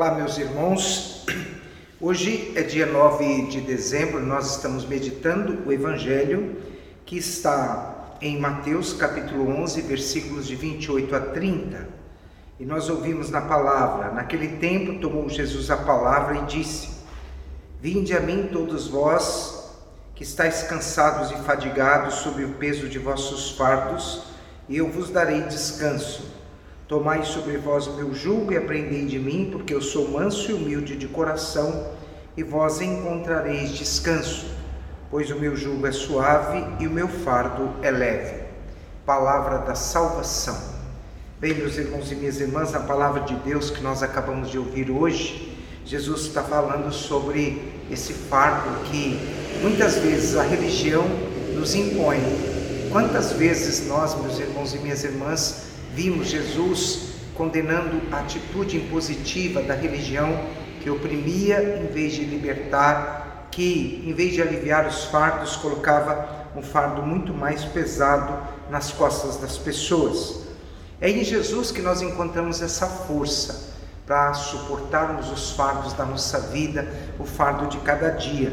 Olá, meus irmãos. Hoje é dia 9 de dezembro, nós estamos meditando o Evangelho que está em Mateus capítulo 11, versículos de 28 a 30. E nós ouvimos na palavra: Naquele tempo tomou Jesus a palavra e disse: Vinde a mim todos vós que estáis cansados e fadigados sob o peso de vossos fardos, e eu vos darei descanso. Tomai sobre vós o meu jugo e aprendei de mim, porque eu sou manso e humilde de coração, e vós encontrareis descanso, pois o meu jugo é suave e o meu fardo é leve. Palavra da salvação. Bem, meus irmãos e minhas irmãs, a palavra de Deus que nós acabamos de ouvir hoje, Jesus está falando sobre esse fardo que muitas vezes a religião nos impõe. Quantas vezes nós, meus irmãos e minhas irmãs, Vimos Jesus condenando a atitude impositiva da religião que oprimia em vez de libertar, que em vez de aliviar os fardos, colocava um fardo muito mais pesado nas costas das pessoas. É em Jesus que nós encontramos essa força para suportarmos os fardos da nossa vida, o fardo de cada dia.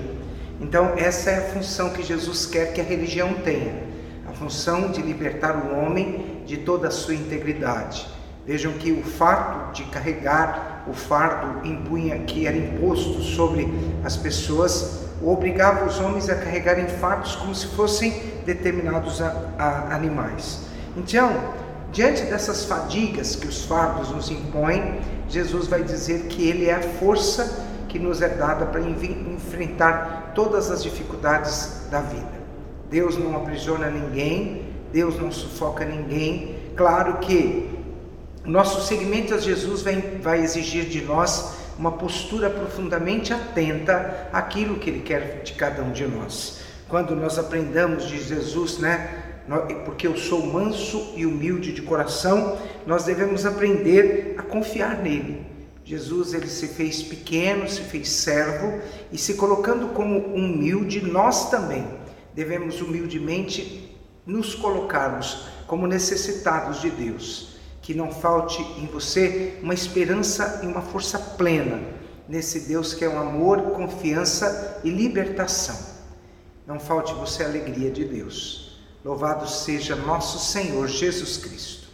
Então, essa é a função que Jesus quer que a religião tenha função de libertar o homem de toda a sua integridade. Vejam que o fardo de carregar o fardo impunha que era imposto sobre as pessoas, obrigava os homens a carregarem fardos como se fossem determinados a, a animais. Então, diante dessas fadigas que os fardos nos impõem, Jesus vai dizer que Ele é a força que nos é dada para enfrentar todas as dificuldades da vida. Deus não aprisiona ninguém, Deus não sufoca ninguém. Claro que nosso seguimento a Jesus vai, vai exigir de nós uma postura profundamente atenta àquilo que Ele quer de cada um de nós. Quando nós aprendamos de Jesus, né? Porque eu sou manso e humilde de coração, nós devemos aprender a confiar nele. Jesus ele se fez pequeno, se fez servo e se colocando como humilde, nós também devemos humildemente nos colocarmos como necessitados de Deus. Que não falte em você uma esperança e uma força plena nesse Deus que é um amor, confiança e libertação. Não falte você a alegria de Deus. Louvado seja nosso Senhor Jesus Cristo.